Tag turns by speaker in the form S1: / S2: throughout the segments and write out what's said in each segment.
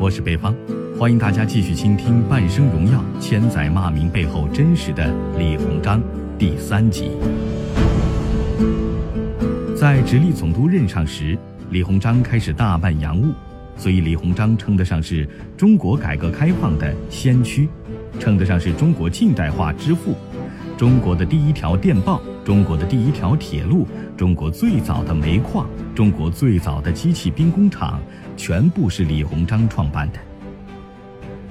S1: 我是北方，欢迎大家继续倾听《半生荣耀，千载骂名》背后真实的李鸿章第三集。在直隶总督任上时，李鸿章开始大办洋务，所以李鸿章称得上是中国改革开放的先驱，称得上是中国近代化之父。中国的第一条电报，中国的第一条铁路，中国最早的煤矿，中国最早的机器兵工厂，全部是李鸿章创办的。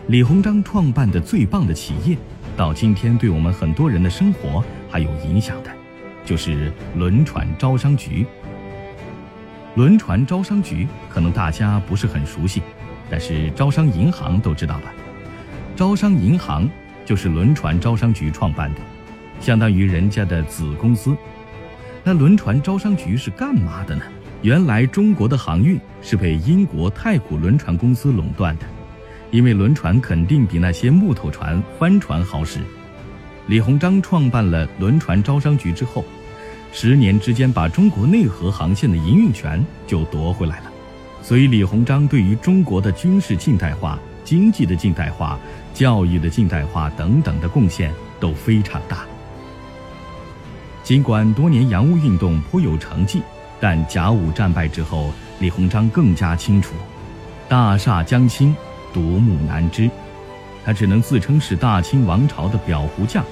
S1: 李鸿章创办的最棒的企业，到今天对我们很多人的生活还有影响的，就是轮船招商局。轮船招商局可能大家不是很熟悉，但是招商银行都知道吧？招商银行就是轮船招商局创办的。相当于人家的子公司，那轮船招商局是干嘛的呢？原来中国的航运是被英国太古轮船公司垄断的，因为轮船肯定比那些木头船、帆船好使。李鸿章创办了轮船招商局之后，十年之间把中国内河航线的营运权就夺回来了。所以，李鸿章对于中国的军事近代化、经济的近代化、教育的近代化等等的贡献都非常大。尽管多年洋务运动颇有成绩，但甲午战败之后，李鸿章更加清楚，大厦将倾，独木难支，他只能自称是大清王朝的裱糊匠，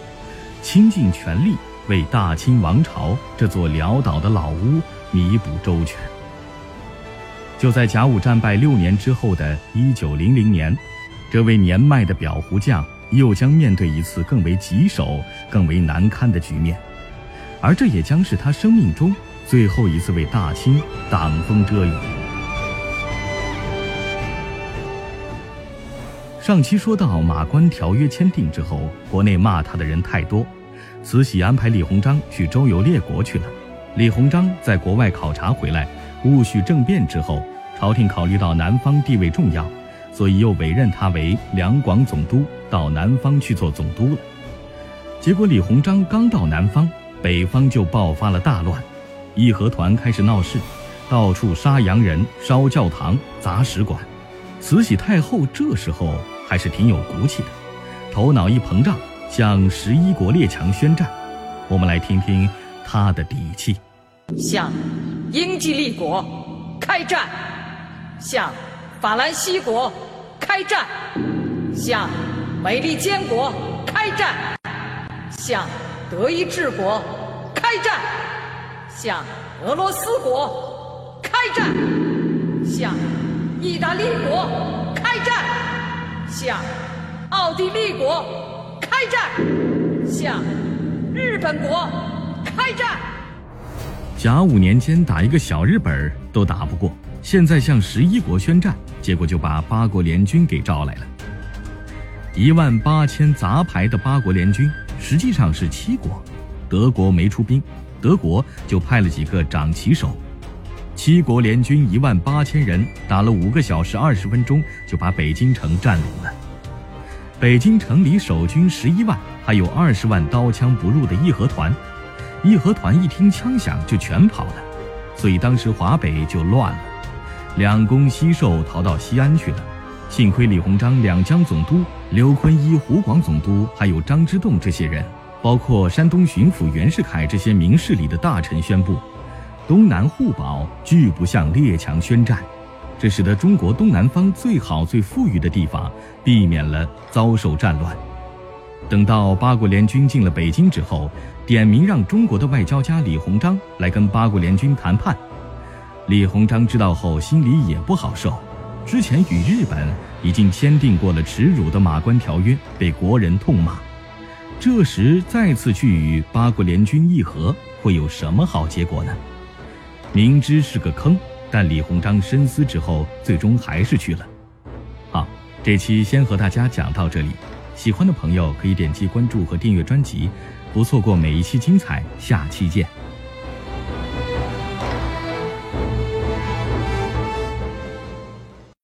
S1: 倾尽全力为大清王朝这座潦倒的老屋弥补周全。就在甲午战败六年之后的一九零零年，这位年迈的裱糊匠又将面对一次更为棘手、更为难堪的局面。而这也将是他生命中最后一次为大清挡风遮雨。上期说到马关条约签订之后，国内骂他的人太多，慈禧安排李鸿章去周游列国去了。李鸿章在国外考察回来，戊戌政变之后，朝廷考虑到南方地位重要，所以又委任他为两广总督，到南方去做总督了。结果李鸿章刚到南方。北方就爆发了大乱，义和团开始闹事，到处杀洋人、烧教堂、砸使馆。慈禧太后这时候还是挺有骨气的，头脑一膨胀，向十一国列强宣战。我们来听听她的底气：
S2: 向英吉利国开战，向法兰西国开战，向美利坚国开战，向。德意志国开战，向俄罗斯国开战，向意大利国开战，向奥地利国开战，向日本国开战。
S1: 甲午年间打一个小日本都打不过，现在向十一国宣战，结果就把八国联军给招来了，一万八千杂牌的八国联军。实际上是七国，德国没出兵，德国就派了几个掌旗手。七国联军一万八千人，打了五个小时二十分钟，就把北京城占领了。北京城里守军十一万，还有二十万刀枪不入的义和团。义和团一听枪响就全跑了，所以当时华北就乱了。两宫西狩逃到西安去了。幸亏李鸿章两江总督刘坤一、湖广总督，还有张之洞这些人，包括山东巡抚袁世凯这些明事理的大臣宣布，东南互保，拒不向列强宣战，这使得中国东南方最好、最富裕的地方避免了遭受战乱。等到八国联军进了北京之后，点名让中国的外交家李鸿章来跟八国联军谈判。李鸿章知道后，心里也不好受。之前与日本已经签订过了耻辱的马关条约，被国人痛骂。这时再次去与八国联军议和，会有什么好结果呢？明知是个坑，但李鸿章深思之后，最终还是去了。好，这期先和大家讲到这里。喜欢的朋友可以点击关注和订阅专辑，不错过每一期精彩。下期见。